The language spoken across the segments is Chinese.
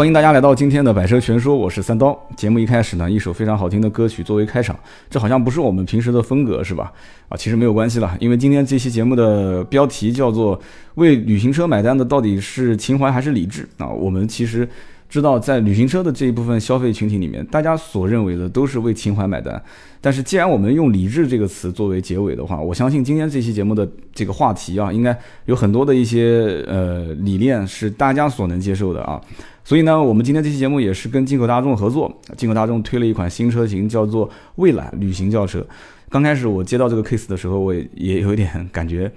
欢迎大家来到今天的百车全说，我是三刀。节目一开始呢，一首非常好听的歌曲作为开场，这好像不是我们平时的风格，是吧？啊，其实没有关系了，因为今天这期节目的标题叫做“为旅行车买单的到底是情怀还是理智”啊，我们其实。知道在旅行车的这一部分消费群体里面，大家所认为的都是为情怀买单。但是既然我们用“理智”这个词作为结尾的话，我相信今天这期节目的这个话题啊，应该有很多的一些呃理念是大家所能接受的啊。所以呢，我们今天这期节目也是跟进口大众合作，进口大众推了一款新车型，叫做蔚揽旅行轿车。刚开始我接到这个 case 的时候，我也也有点感觉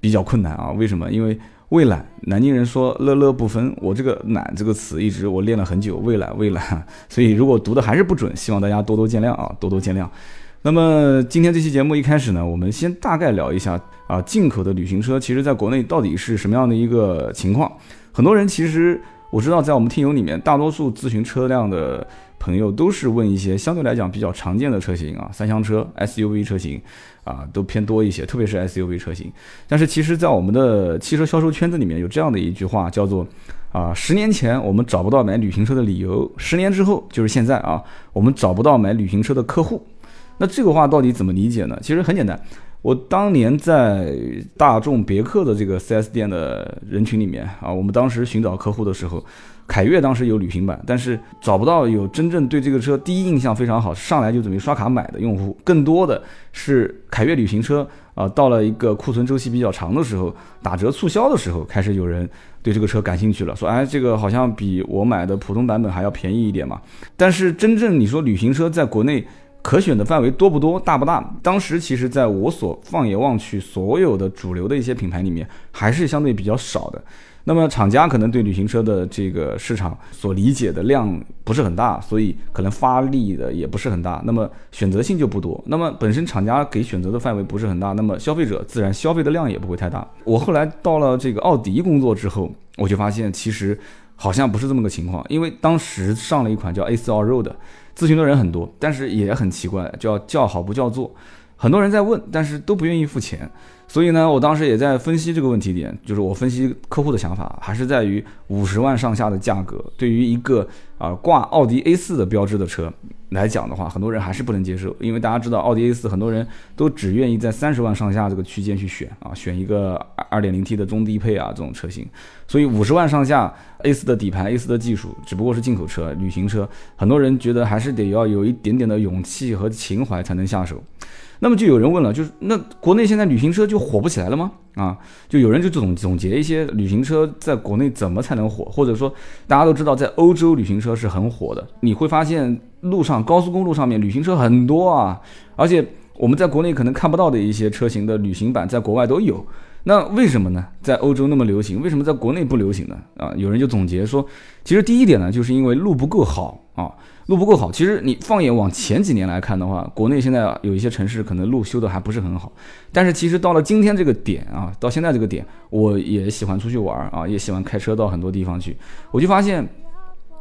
比较困难啊。为什么？因为蔚揽，南京人说乐乐不分，我这个“懒”这个词一直我练了很久，蔚揽蔚揽，所以如果读的还是不准，希望大家多多见谅啊，多多见谅。那么今天这期节目一开始呢，我们先大概聊一下啊，进口的旅行车其实在国内到底是什么样的一个情况？很多人其实我知道，在我们听友里面，大多数咨询车辆的。朋友都是问一些相对来讲比较常见的车型啊，三厢车、SUV 车型啊，都偏多一些，特别是 SUV 车型。但是其实，在我们的汽车销售圈子里面，有这样的一句话，叫做啊，十年前我们找不到买旅行车的理由，十年之后就是现在啊，我们找不到买旅行车的客户。那这个话到底怎么理解呢？其实很简单，我当年在大众别克的这个 4S 店的人群里面啊，我们当时寻找客户的时候。凯越当时有旅行版，但是找不到有真正对这个车第一印象非常好，上来就准备刷卡买的用户，更多的是凯越旅行车啊，到了一个库存周期比较长的时候，打折促销的时候，开始有人对这个车感兴趣了，说哎，这个好像比我买的普通版本还要便宜一点嘛。但是真正你说旅行车在国内可选的范围多不多，大不大？当时其实在我所放眼望去，所有的主流的一些品牌里面，还是相对比较少的。那么厂家可能对旅行车的这个市场所理解的量不是很大，所以可能发力的也不是很大，那么选择性就不多。那么本身厂家给选择的范围不是很大，那么消费者自然消费的量也不会太大。我后来到了这个奥迪工作之后，我就发现其实好像不是这么个情况，因为当时上了一款叫 A 四 All Road，咨询的人很多，但是也很奇怪，叫叫好不叫座，很多人在问，但是都不愿意付钱。所以呢，我当时也在分析这个问题点，就是我分析客户的想法，还是在于五十万上下的价格，对于一个啊挂奥迪 A 四的标志的车来讲的话，很多人还是不能接受，因为大家知道奥迪 A 四，很多人都只愿意在三十万上下这个区间去选啊，选一个二点零 T 的中低配啊这种车型。所以五十万上下 A 四的底盘，A 四的技术，只不过是进口车、旅行车，很多人觉得还是得要有一点点的勇气和情怀才能下手。那么就有人问了，就是那国内现在旅行车就火不起来了吗？啊，就有人就总总结一些旅行车在国内怎么才能火，或者说大家都知道在欧洲旅行车是很火的，你会发现路上高速公路上面旅行车很多啊，而且我们在国内可能看不到的一些车型的旅行版在国外都有。那为什么呢？在欧洲那么流行，为什么在国内不流行呢？啊，有人就总结说，其实第一点呢，就是因为路不够好啊，路不够好。其实你放眼往前几年来看的话，国内现在有一些城市可能路修的还不是很好，但是其实到了今天这个点啊，到现在这个点，我也喜欢出去玩啊，也喜欢开车到很多地方去，我就发现，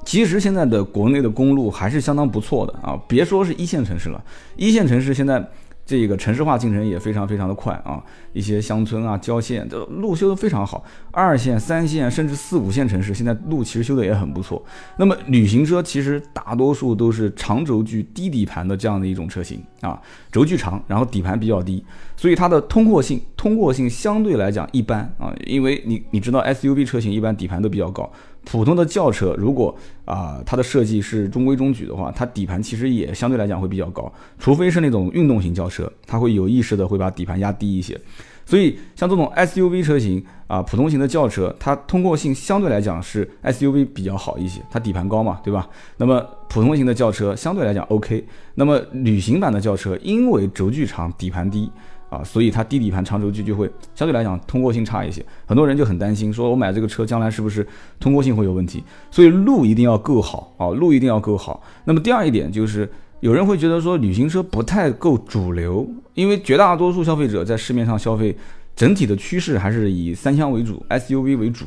其实现在的国内的公路还是相当不错的啊，别说是一线城市了，一线城市现在。这个城市化进程也非常非常的快啊，一些乡村啊、郊县的路修的非常好，二线、三线甚至四五线城市现在路其实修的也很不错。那么旅行车其实大多数都是长轴距、低底盘的这样的一种车型啊，轴距长，然后底盘比较低，所以它的通过性通过性相对来讲一般啊，因为你你知道 SUV 车型一般底盘都比较高。普通的轿车，如果啊它的设计是中规中矩的话，它底盘其实也相对来讲会比较高，除非是那种运动型轿车，它会有意识的会把底盘压低一些。所以像这种 SUV 车型啊，普通型的轿车，它通过性相对来讲是 SUV 比较好一些，它底盘高嘛，对吧？那么普通型的轿车相对来讲 OK，那么旅行版的轿车因为轴距长，底盘低。啊，所以它低底盘长轴距就会相对来讲通过性差一些，很多人就很担心，说我买这个车将来是不是通过性会有问题？所以路一定要够好啊，路一定要够好。那么第二一点就是，有人会觉得说旅行车不太够主流，因为绝大多数消费者在市面上消费，整体的趋势还是以三厢为主，SUV 为主，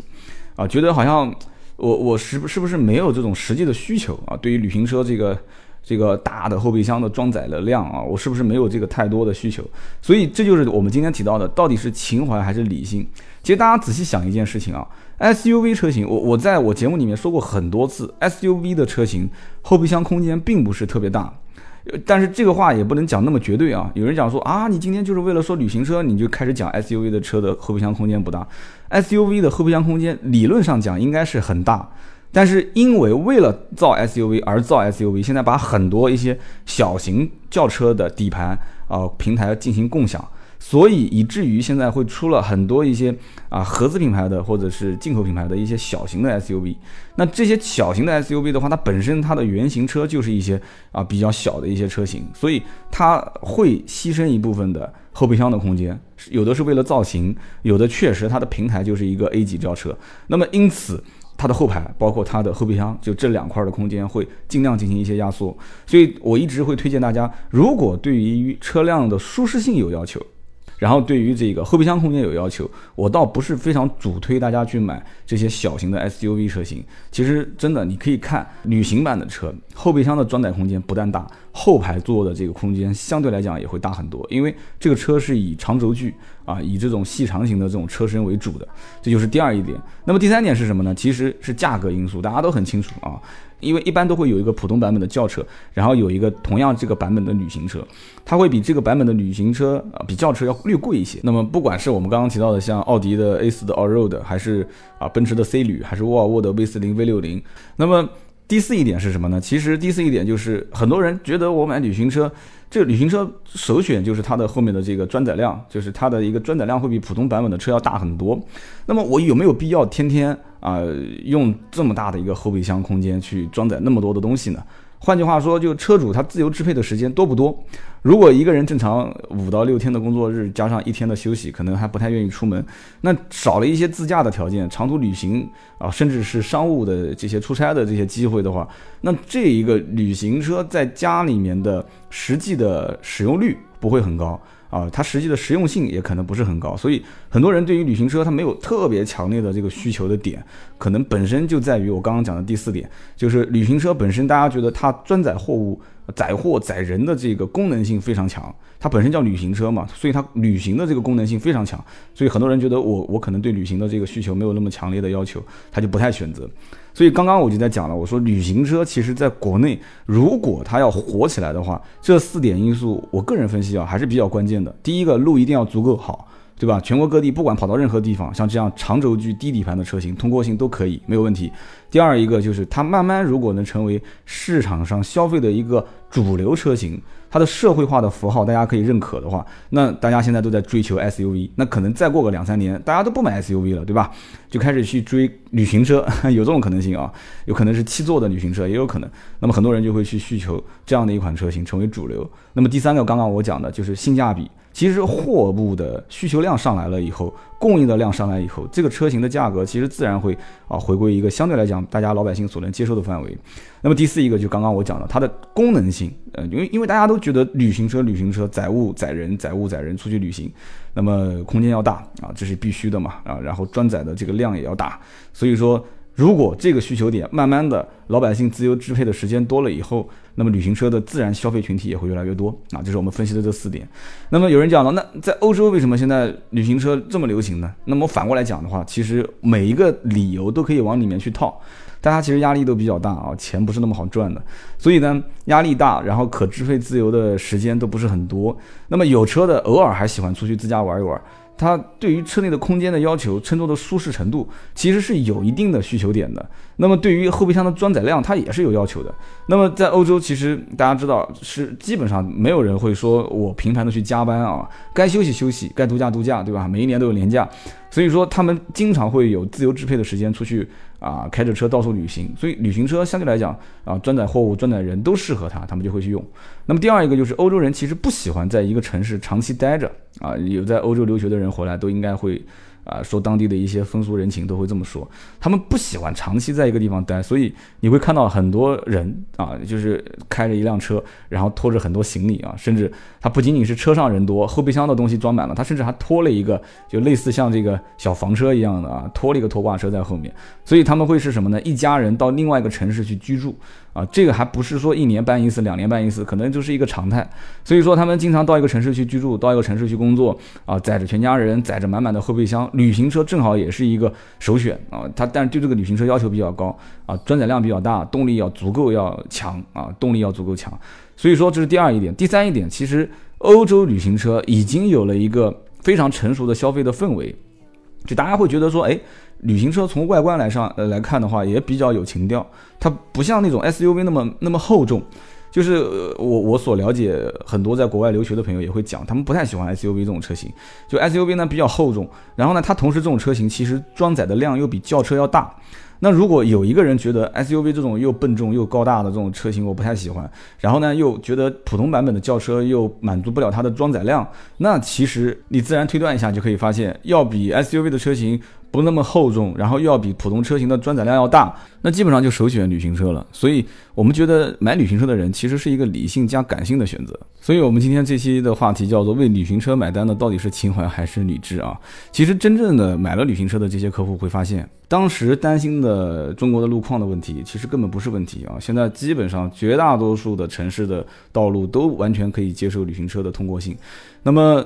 啊，觉得好像我我是不是不是没有这种实际的需求啊？对于旅行车这个。这个大的后备箱的装载的量啊，我是不是没有这个太多的需求？所以这就是我们今天提到的，到底是情怀还是理性？其实大家仔细想一件事情啊，SUV 车型，我我在我节目里面说过很多次，SUV 的车型后备箱空间并不是特别大。但是这个话也不能讲那么绝对啊！有人讲说啊，你今天就是为了说旅行车，你就开始讲 SUV 的车的后备箱空间不大。SUV 的后备箱空间理论上讲应该是很大，但是因为为了造 SUV 而造 SUV，现在把很多一些小型轿车的底盘啊平台进行共享。所以以至于现在会出了很多一些啊合资品牌的或者是进口品牌的一些小型的 SUV。那这些小型的 SUV 的话，它本身它的原型车就是一些啊比较小的一些车型，所以它会牺牲一部分的后备箱的空间。有的是为了造型，有的确实它的平台就是一个 A 级轿车。那么因此它的后排包括它的后备箱就这两块的空间会尽量进行一些压缩。所以我一直会推荐大家，如果对于车辆的舒适性有要求。然后对于这个后备箱空间有要求，我倒不是非常主推大家去买这些小型的 SUV 车型。其实真的，你可以看旅行版的车，后备箱的装载空间不但大，后排座的这个空间相对来讲也会大很多，因为这个车是以长轴距啊，以这种细长型的这种车身为主的，这就是第二一点。那么第三点是什么呢？其实是价格因素，大家都很清楚啊。因为一般都会有一个普通版本的轿车，然后有一个同样这个版本的旅行车，它会比这个版本的旅行车啊，比轿车要略贵一些。那么不管是我们刚刚提到的像奥迪的 A4 的 Allroad，还是啊奔驰的 C 旅，还是沃尔沃的 V40、V60，那么第四一点是什么呢？其实第四一点就是很多人觉得我买旅行车。这个旅行车首选就是它的后面的这个装载量，就是它的一个装载量会比普通版本的车要大很多。那么我有没有必要天天啊用这么大的一个后备箱空间去装载那么多的东西呢？换句话说，就车主他自由支配的时间多不多？如果一个人正常五到六天的工作日，加上一天的休息，可能还不太愿意出门，那少了一些自驾的条件，长途旅行啊，甚至是商务的这些出差的这些机会的话，那这一个旅行车在家里面的实际的使用率不会很高。啊，它实际的实用性也可能不是很高，所以很多人对于旅行车它没有特别强烈的这个需求的点，可能本身就在于我刚刚讲的第四点，就是旅行车本身大家觉得它装载货物、载货载人的这个功能性非常强，它本身叫旅行车嘛，所以它旅行的这个功能性非常强，所以很多人觉得我我可能对旅行的这个需求没有那么强烈的要求，他就不太选择。所以刚刚我就在讲了，我说旅行车其实在国内，如果它要火起来的话，这四点因素，我个人分析啊，还是比较关键的。第一个，路一定要足够好，对吧？全国各地不管跑到任何地方，像这样长轴距、低底盘的车型，通过性都可以，没有问题。第二一个就是它慢慢如果能成为市场上消费的一个主流车型。它的社会化的符号，大家可以认可的话，那大家现在都在追求 SUV，那可能再过个两三年，大家都不买 SUV 了，对吧？就开始去追旅行车，有这种可能性啊，有可能是七座的旅行车，也有可能。那么很多人就会去需求这样的一款车型成为主流。那么第三个，刚刚我讲的就是性价比。其实货物的需求量上来了以后，供应的量上来以后，这个车型的价格其实自然会啊回归一个相对来讲大家老百姓所能接受的范围。那么第四一个就刚刚我讲的，它的功能性，呃，因为因为大家都觉得旅行车旅行车载物载人载物载人出去旅行，那么空间要大啊，这是必须的嘛啊，然后装载的这个量也要大，所以说。如果这个需求点慢慢的老百姓自由支配的时间多了以后，那么旅行车的自然消费群体也会越来越多啊，这是我们分析的这四点。那么有人讲了，那在欧洲为什么现在旅行车这么流行呢？那么反过来讲的话，其实每一个理由都可以往里面去套，大家其实压力都比较大啊，钱不是那么好赚的，所以呢压力大，然后可支配自由的时间都不是很多。那么有车的偶尔还喜欢出去自驾玩一玩。它对于车内的空间的要求，乘坐的舒适程度，其实是有一定的需求点的。那么对于后备箱的装载量，它也是有要求的。那么在欧洲，其实大家知道是基本上没有人会说我频繁的去加班啊，该休息休息，该度假度假，对吧？每一年都有年假，所以说他们经常会有自由支配的时间出去。啊，开着车到处旅行，所以旅行车相对来讲啊，装载货物、装载人都适合他，他们就会去用。那么第二一个就是欧洲人其实不喜欢在一个城市长期待着啊，有在欧洲留学的人回来都应该会。啊，说当地的一些风俗人情都会这么说，他们不喜欢长期在一个地方待，所以你会看到很多人啊，就是开着一辆车，然后拖着很多行李啊，甚至他不仅仅是车上人多，后备箱的东西装满了，他甚至还拖了一个就类似像这个小房车一样的啊，拖了一个拖挂车在后面，所以他们会是什么呢？一家人到另外一个城市去居住。啊，这个还不是说一年搬一次、两年搬一次，可能就是一个常态。所以说，他们经常到一个城市去居住，到一个城市去工作啊，载着全家人，载着满满的后备箱，旅行车正好也是一个首选啊。它但是对这个旅行车要求比较高啊，装载量比较大，动力要足够要强啊，动力要足够强。所以说这是第二一点，第三一点，其实欧洲旅行车已经有了一个非常成熟的消费的氛围。就大家会觉得说，哎，旅行车从外观来上呃来看的话，也比较有情调。它不像那种 SUV 那么那么厚重。就是我我所了解很多在国外留学的朋友也会讲，他们不太喜欢 SUV 这种车型。就 SUV 呢比较厚重，然后呢它同时这种车型其实装载的量又比轿车要大。那如果有一个人觉得 SUV 这种又笨重又高大的这种车型我不太喜欢，然后呢又觉得普通版本的轿车又满足不了它的装载量，那其实你自然推断一下就可以发现，要比 SUV 的车型。不那么厚重，然后又要比普通车型的装载量要大，那基本上就首选旅行车了。所以，我们觉得买旅行车的人其实是一个理性加感性的选择。所以我们今天这期的话题叫做“为旅行车买单的到底是情怀还是理智啊？”其实，真正的买了旅行车的这些客户会发现，当时担心的中国的路况的问题，其实根本不是问题啊！现在基本上绝大多数的城市的道路都完全可以接受旅行车的通过性。那么，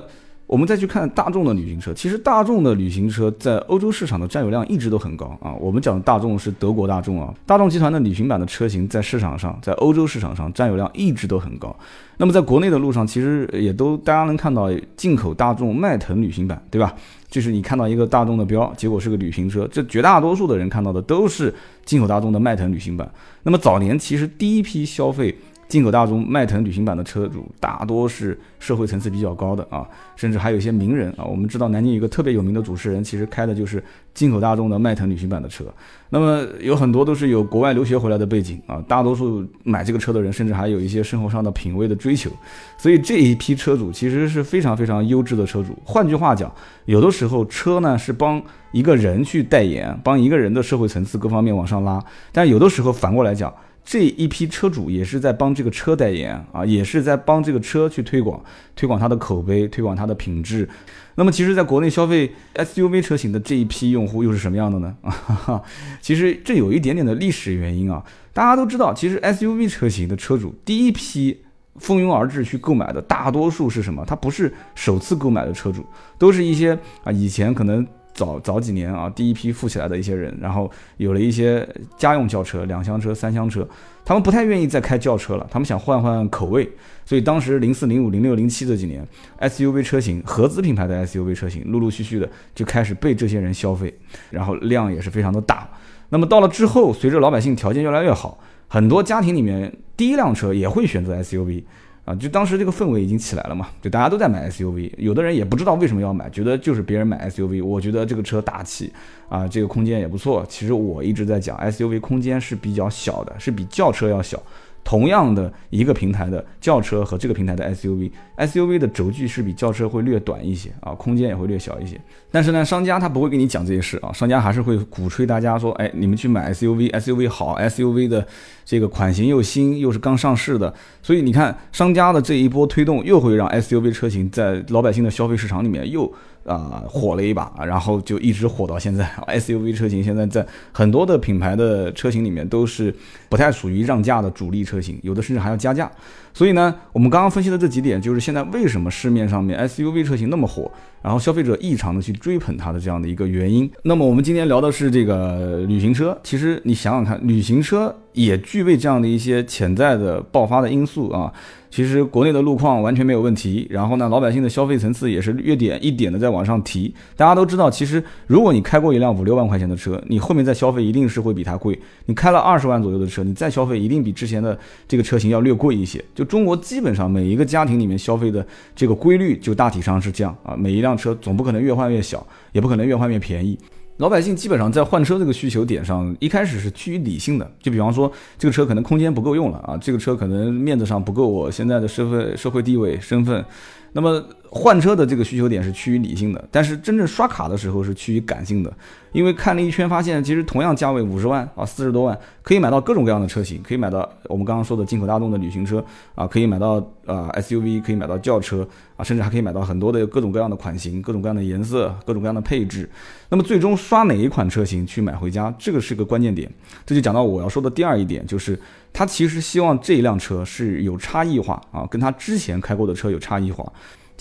我们再去看大众的旅行车，其实大众的旅行车在欧洲市场的占有量一直都很高啊。我们讲大众是德国大众啊，大众集团的旅行版的车型在市场上，在欧洲市场上占有量一直都很高。那么在国内的路上，其实也都大家能看到进口大众迈腾旅行版，对吧？就是你看到一个大众的标，结果是个旅行车，这绝大多数的人看到的都是进口大众的迈腾旅行版。那么早年其实第一批消费。进口大众迈腾旅行版的车主大多是社会层次比较高的啊，甚至还有一些名人啊。我们知道南京有一个特别有名的主持人，其实开的就是进口大众的迈腾旅行版的车。那么有很多都是有国外留学回来的背景啊，大多数买这个车的人，甚至还有一些生活上的品味的追求。所以这一批车主其实是非常非常优质的车主。换句话讲，有的时候车呢是帮一个人去代言，帮一个人的社会层次各方面往上拉，但有的时候反过来讲。这一批车主也是在帮这个车代言啊，也是在帮这个车去推广，推广它的口碑，推广它的品质。那么，其实，在国内消费 SUV 车型的这一批用户又是什么样的呢？啊，其实这有一点点的历史原因啊。大家都知道，其实 SUV 车型的车主第一批蜂拥而至去购买的，大多数是什么？他不是首次购买的车主，都是一些啊以前可能。早早几年啊，第一批富起来的一些人，然后有了一些家用轿车、两厢车、三厢车，他们不太愿意再开轿车了，他们想换换口味。所以当时零四、零五、零六、零七这几年，SUV 车型，合资品牌的 SUV 车型，陆陆续续的就开始被这些人消费，然后量也是非常的大。那么到了之后，随着老百姓条件越来越好，很多家庭里面第一辆车也会选择 SUV。啊，就当时这个氛围已经起来了嘛，就大家都在买 SUV，有的人也不知道为什么要买，觉得就是别人买 SUV，我觉得这个车大气，啊，这个空间也不错。其实我一直在讲，SUV 空间是比较小的，是比轿车要小。同样的一个平台的轿车和这个平台的 SUV，SUV 的轴距是比轿车会略短一些啊，空间也会略小一些。但是呢，商家他不会跟你讲这些事啊，商家还是会鼓吹大家说，哎，你们去买 SUV，SUV 好，SUV 的这个款型又新，又是刚上市的，所以你看商家的这一波推动，又会让 SUV 车型在老百姓的消费市场里面又。啊，火了一把，然后就一直火到现在。SUV 车型现在在很多的品牌的车型里面都是不太属于让价的主力车型，有的甚至还要加价。所以呢，我们刚刚分析的这几点，就是现在为什么市面上面 SUV 车型那么火，然后消费者异常的去追捧它的这样的一个原因。那么我们今天聊的是这个旅行车，其实你想想看，旅行车也具备这样的一些潜在的爆发的因素啊。其实国内的路况完全没有问题，然后呢，老百姓的消费层次也是越点一点的在往上提。大家都知道，其实如果你开过一辆五六万块钱的车，你后面再消费一定是会比它贵。你开了二十万左右的车，你再消费一定比之前的这个车型要略贵一些。就中国基本上每一个家庭里面消费的这个规律，就大体上是这样啊。每一辆车总不可能越换越小，也不可能越换越便宜。老百姓基本上在换车这个需求点上，一开始是趋于理性的。就比方说，这个车可能空间不够用了啊，这个车可能面子上不够我现在的社会社会地位身份。那么换车的这个需求点是趋于理性的，但是真正刷卡的时候是趋于感性的。因为看了一圈，发现其实同样价位五十万啊，四十多万，可以买到各种各样的车型，可以买到我们刚刚说的进口大众的旅行车啊，可以买到呃 SUV，可以买到轿车啊，甚至还可以买到很多的各种各样的款型、各种各样的颜色、各种各样的配置。那么最终刷哪一款车型去买回家，这个是个关键点。这就讲到我要说的第二一点，就是他其实希望这一辆车是有差异化啊，跟他之前开过的车有差异化。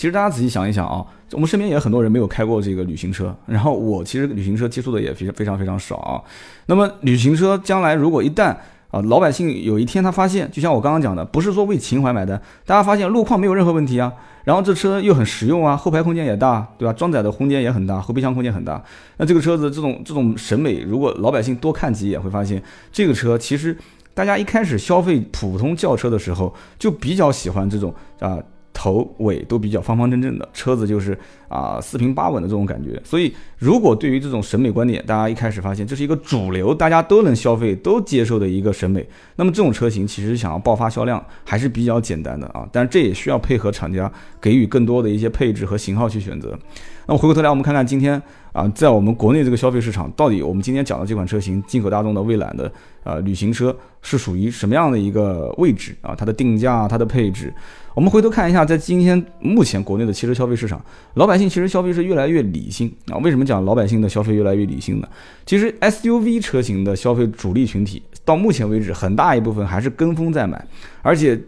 其实大家仔细想一想啊，我们身边也很多人没有开过这个旅行车，然后我其实旅行车接触的也非常非常非常少啊。那么旅行车将来如果一旦啊老百姓有一天他发现，就像我刚刚讲的，不是说为情怀买单，大家发现路况没有任何问题啊，然后这车又很实用啊，后排空间也大，对吧？装载的空间也很大，后备箱空间很大。那这个车子这种这种审美，如果老百姓多看几眼，会发现这个车其实大家一开始消费普通轿车的时候，就比较喜欢这种啊。头尾都比较方方正正的车子，就是啊四平八稳的这种感觉。所以，如果对于这种审美观点，大家一开始发现这是一个主流，大家都能消费、都接受的一个审美，那么这种车型其实想要爆发销量还是比较简单的啊。但是这也需要配合厂家给予更多的一些配置和型号去选择。那么回过头来，我们看看今天啊，在我们国内这个消费市场，到底我们今天讲的这款车型，进口大众的蔚揽的呃旅行车是属于什么样的一个位置啊？它的定价、它的配置。我们回头看一下，在今天目前国内的汽车消费市场，老百姓其实消费是越来越理性啊。为什么讲老百姓的消费越来越理性呢？其实 SUV 车型的消费主力群体到目前为止，很大一部分还是跟风在买，而且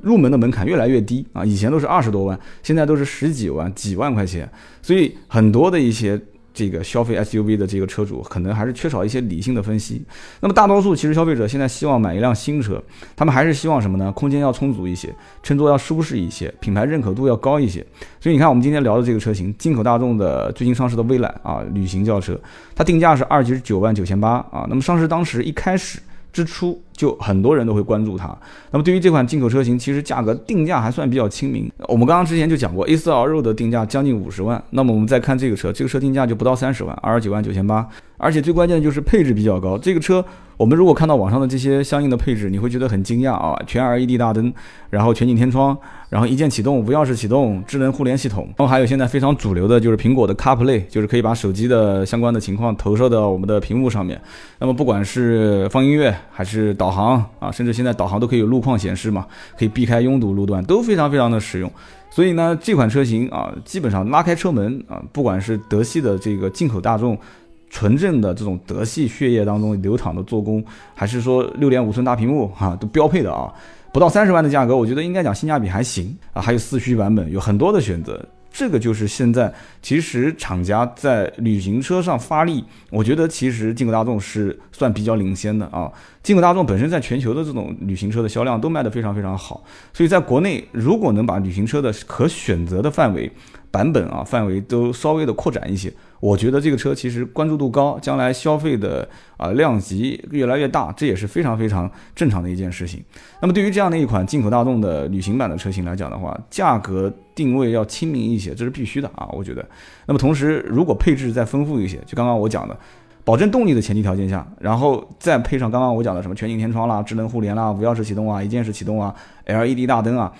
入门的门槛越来越低啊。以前都是二十多万，现在都是十几万、几万块钱，所以很多的一些。这个消费 SUV 的这个车主可能还是缺少一些理性的分析。那么大多数其实消费者现在希望买一辆新车，他们还是希望什么呢？空间要充足一些，乘坐要舒适一些，品牌认可度要高一些。所以你看，我们今天聊的这个车型，进口大众的最近上市的蔚揽啊，旅行轿车，它定价是二十九万九千八啊。那么上市当时一开始。之初就很多人都会关注它。那么对于这款进口车型，其实价格定价还算比较亲民。我们刚刚之前就讲过，A4L 肉的定价将近五十万。那么我们再看这个车，这个车定价就不到三十万，二十九万九千八。而且最关键的就是配置比较高。这个车我们如果看到网上的这些相应的配置，你会觉得很惊讶啊！全 LED 大灯，然后全景天窗，然后一键启动、无钥匙启动、智能互联系统，然后还有现在非常主流的 就是苹果的 CarPlay，就是可以把手机的相关的情况投射到我们的屏幕上面。那么不管是放音乐还是导航啊，甚至现在导航都可以有路况显示嘛，可以避开拥堵路段，都非常非常的实用。所以呢，这款车型啊，基本上拉开车门啊，不管是德系的这个进口大众。纯正的这种德系血液当中流淌的做工，还是说六点五寸大屏幕哈，都标配的啊，不到三十万的价格，我觉得应该讲性价比还行啊，还有四驱版本，有很多的选择。这个就是现在其实厂家在旅行车上发力，我觉得其实进口大众是算比较领先的啊。进口大众本身在全球的这种旅行车的销量都卖得非常非常好，所以在国内如果能把旅行车的可选择的范围。版本啊，范围都稍微的扩展一些，我觉得这个车其实关注度高，将来消费的啊量级越来越大，这也是非常非常正常的一件事情。那么对于这样的一款进口大众的旅行版的车型来讲的话，价格定位要亲民一些，这是必须的啊，我觉得。那么同时，如果配置再丰富一些，就刚刚我讲的，保证动力的前提条件下，然后再配上刚刚我讲的什么全景天窗啦、智能互联啦、无钥匙启动啊、一键式启动啊、LED 大灯啊。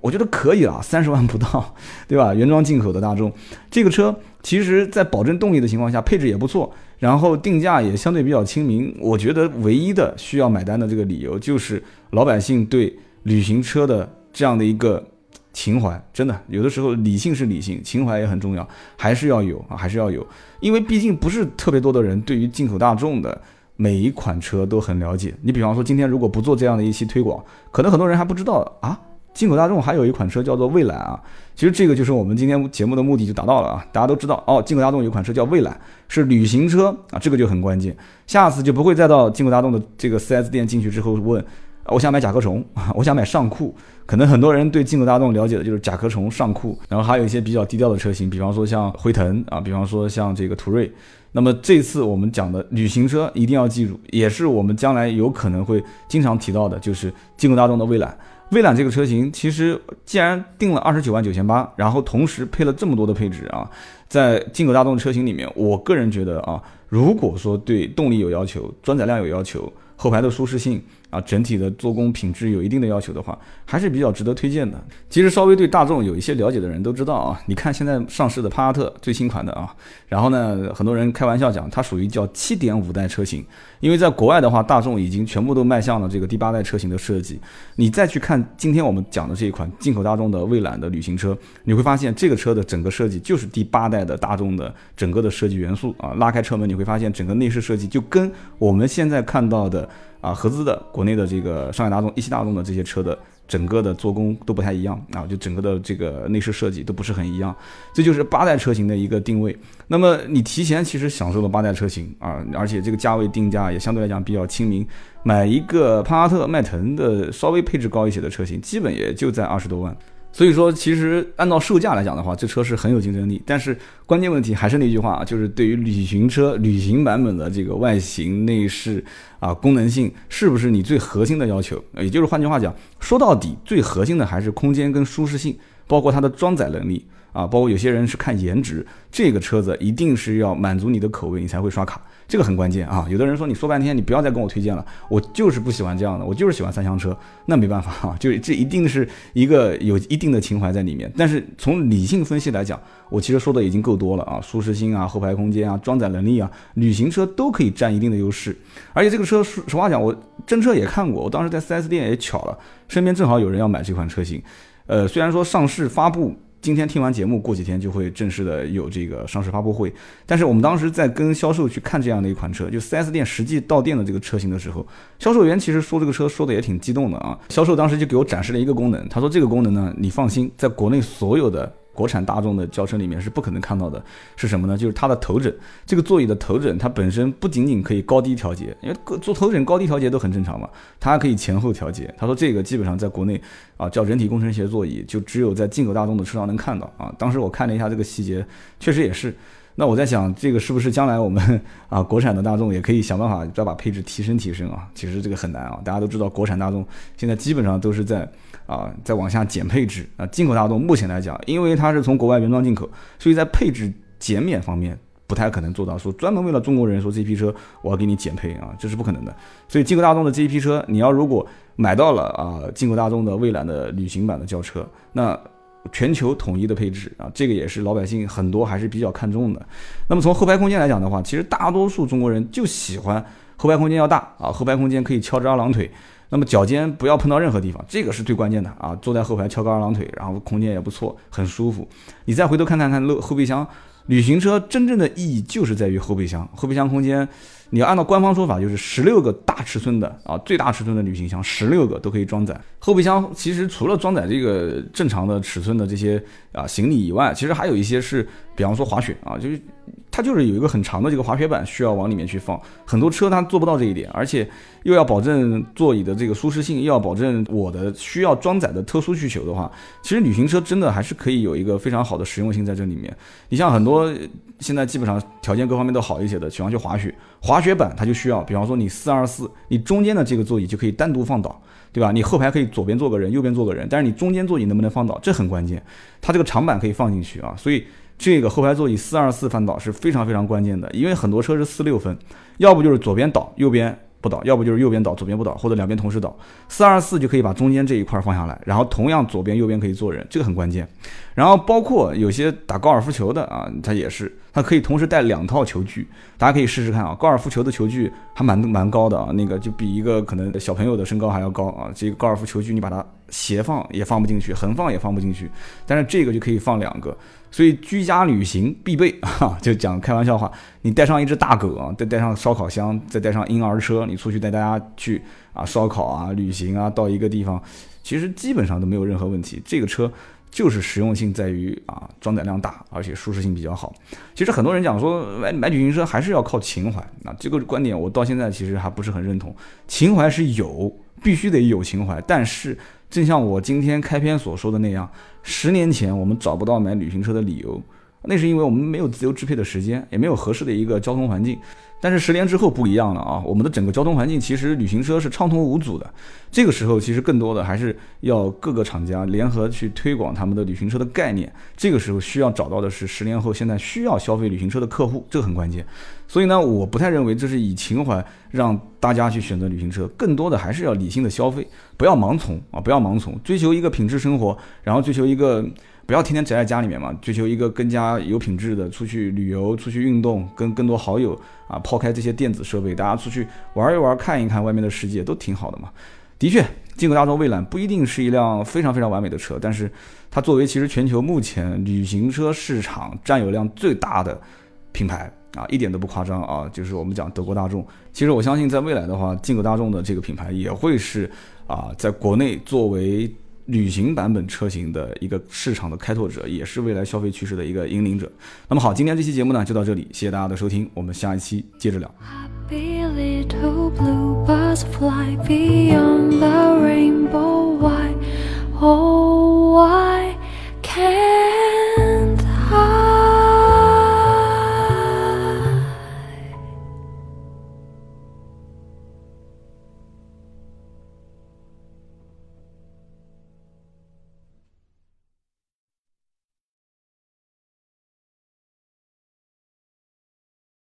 我觉得可以了，三十万不到，对吧？原装进口的大众，这个车其实在保证动力的情况下，配置也不错，然后定价也相对比较亲民。我觉得唯一的需要买单的这个理由，就是老百姓对旅行车的这样的一个情怀。真的，有的时候理性是理性，情怀也很重要，还是要有啊，还是要有。因为毕竟不是特别多的人对于进口大众的每一款车都很了解。你比方说，今天如果不做这样的一期推广，可能很多人还不知道啊。进口大众还有一款车叫做蔚揽啊，其实这个就是我们今天节目的目的就达到了啊，大家都知道哦，进口大众有一款车叫蔚揽，是旅行车啊，这个就很关键，下次就不会再到进口大众的这个 4S 店进去之后问，我想买甲壳虫，我想买尚酷，可能很多人对进口大众了解的就是甲壳虫、尚酷，然后还有一些比较低调的车型，比方说像辉腾啊，比方说像这个途锐，那么这次我们讲的旅行车一定要记住，也是我们将来有可能会经常提到的，就是进口大众的蔚揽。威朗这个车型，其实既然定了二十九万九千八，然后同时配了这么多的配置啊，在进口大众车型里面，我个人觉得啊，如果说对动力有要求、装载量有要求、后排的舒适性啊，整体的做工品质有一定的要求的话，还是比较值得推荐的。其实稍微对大众有一些了解的人都知道啊，你看现在上市的帕萨特最新款的啊，然后呢，很多人开玩笑讲它属于叫七点五代车型，因为在国外的话，大众已经全部都迈向了这个第八代车型的设计。你再去看今天我们讲的这一款进口大众的蔚揽的旅行车，你会发现这个车的整个设计就是第八代的大众的整个的设计元素啊，拉开车门你会发现整个内饰设计就跟我们现在看到的啊合资的国内的这个上海大众、一汽大众的这些车的整个的做工都不太一样啊，就整个的这个内饰设计都不是很一样，这就是八代车型的一个定位。那么你提前其实享受了八代车型啊，而且这个价位定价也相对来讲比较亲民，买一个帕萨特、迈腾的稍微配置高一些的车型，基本也就在二十多万。所以说，其实按照售价来讲的话，这车是很有竞争力。但是关键问题还是那句话，就是对于旅行车、旅行版本的这个外形、内饰啊、功能性，是不是你最核心的要求？也就是换句话讲，说到底，最核心的还是空间跟舒适性，包括它的装载能力啊，包括有些人是看颜值，这个车子一定是要满足你的口味，你才会刷卡。这个很关键啊！有的人说你说半天，你不要再跟我推荐了，我就是不喜欢这样的，我就是喜欢三厢车，那没办法啊，就这一定是一个有一定的情怀在里面。但是从理性分析来讲，我其实说的已经够多了啊，舒适性啊、后排空间啊、装载能力啊，旅行车都可以占一定的优势。而且这个车，实实话讲，我真车也看过，我当时在 4S 店也巧了，身边正好有人要买这款车型。呃，虽然说上市发布。今天听完节目，过几天就会正式的有这个上市发布会。但是我们当时在跟销售去看这样的一款车，就 4S 店实际到店的这个车型的时候，销售员其实说这个车说的也挺激动的啊。销售当时就给我展示了一个功能，他说这个功能呢，你放心，在国内所有的。国产大众的轿车里面是不可能看到的，是什么呢？就是它的头枕，这个座椅的头枕，它本身不仅仅可以高低调节，因为做头枕高低调节都很正常嘛，它还可以前后调节。他说这个基本上在国内啊叫人体工程学座椅，就只有在进口大众的车上能看到啊。当时我看了一下这个细节，确实也是。那我在想，这个是不是将来我们啊国产的大众也可以想办法再把配置提升提升啊？其实这个很难啊，大家都知道国产大众现在基本上都是在。啊，在往下减配置啊，进口大众目前来讲，因为它是从国外原装进口，所以在配置减免方面不太可能做到说专门为了中国人说这批车我要给你减配啊，这是不可能的。所以进口大众的这一批车，你要如果买到了啊，进口大众的蔚蓝的旅行版的轿车，那全球统一的配置啊，这个也是老百姓很多还是比较看重的。那么从后排空间来讲的话，其实大多数中国人就喜欢后排空间要大啊，后排空间可以翘着二郎腿。那么脚尖不要碰到任何地方，这个是最关键的啊！坐在后排翘个二郎腿，然后空间也不错，很舒服。你再回头看看看后后备箱，旅行车真正的意义就是在于后备箱，后备箱空间。你要按照官方说法，就是十六个大尺寸的啊，最大尺寸的旅行箱，十六个都可以装载。后备箱其实除了装载这个正常的尺寸的这些啊行李以外，其实还有一些是，比方说滑雪啊，就是它就是有一个很长的这个滑雪板需要往里面去放。很多车它做不到这一点，而且又要保证座椅的这个舒适性，又要保证我的需要装载的特殊需求的话，其实旅行车真的还是可以有一个非常好的实用性在这里面。你像很多现在基本上条件各方面都好一些的，喜欢去滑雪。滑雪板它就需要，比方说你四二四，你中间的这个座椅就可以单独放倒，对吧？你后排可以左边坐个人，右边坐个人，但是你中间座椅能不能放倒，这很关键。它这个长板可以放进去啊，所以这个后排座椅四二四翻倒是非常非常关键的，因为很多车是四六分，要不就是左边倒，右边。不倒，要不就是右边倒，左边不倒，或者两边同时倒，四二四就可以把中间这一块放下来，然后同样左边右边可以坐人，这个很关键。然后包括有些打高尔夫球的啊，他也是，它可以同时带两套球具，大家可以试试看啊。高尔夫球的球具还蛮蛮高的啊，那个就比一个可能小朋友的身高还要高啊。这个高尔夫球具你把它斜放也放不进去，横放也放不进去，但是这个就可以放两个。所以居家旅行必备 啊，就讲开玩笑话，你带上一只大狗啊，再带上烧烤箱，再带上婴儿车，你出去带大家去啊烧烤啊旅行啊，到一个地方，其实基本上都没有任何问题。这个车就是实用性在于啊装载量大，而且舒适性比较好。其实很多人讲说买买旅行车还是要靠情怀，那这个观点我到现在其实还不是很认同。情怀是有，必须得有情怀，但是。正像我今天开篇所说的那样，十年前我们找不到买旅行车的理由，那是因为我们没有自由支配的时间，也没有合适的一个交通环境。但是十年之后不一样了啊！我们的整个交通环境其实旅行车是畅通无阻的。这个时候其实更多的还是要各个厂家联合去推广他们的旅行车的概念。这个时候需要找到的是十年后现在需要消费旅行车的客户，这个很关键。所以呢，我不太认为这是以情怀让大家去选择旅行车，更多的还是要理性的消费，不要盲从啊！不要盲从，追求一个品质生活，然后追求一个。不要天天宅在家里面嘛，追求一个更加有品质的出去旅游、出去运动，跟更多好友啊，抛开这些电子设备，大家出去玩一玩、看一看外面的世界，都挺好的嘛。的确，进口大众蔚揽不一定是一辆非常非常完美的车，但是它作为其实全球目前旅行车市场占有量最大的品牌啊，一点都不夸张啊。就是我们讲德国大众，其实我相信在未来的话，进口大众的这个品牌也会是啊，在国内作为。旅行版本车型的一个市场的开拓者，也是未来消费趋势的一个引领者。那么好，今天这期节目呢就到这里，谢谢大家的收听，我们下一期接着聊。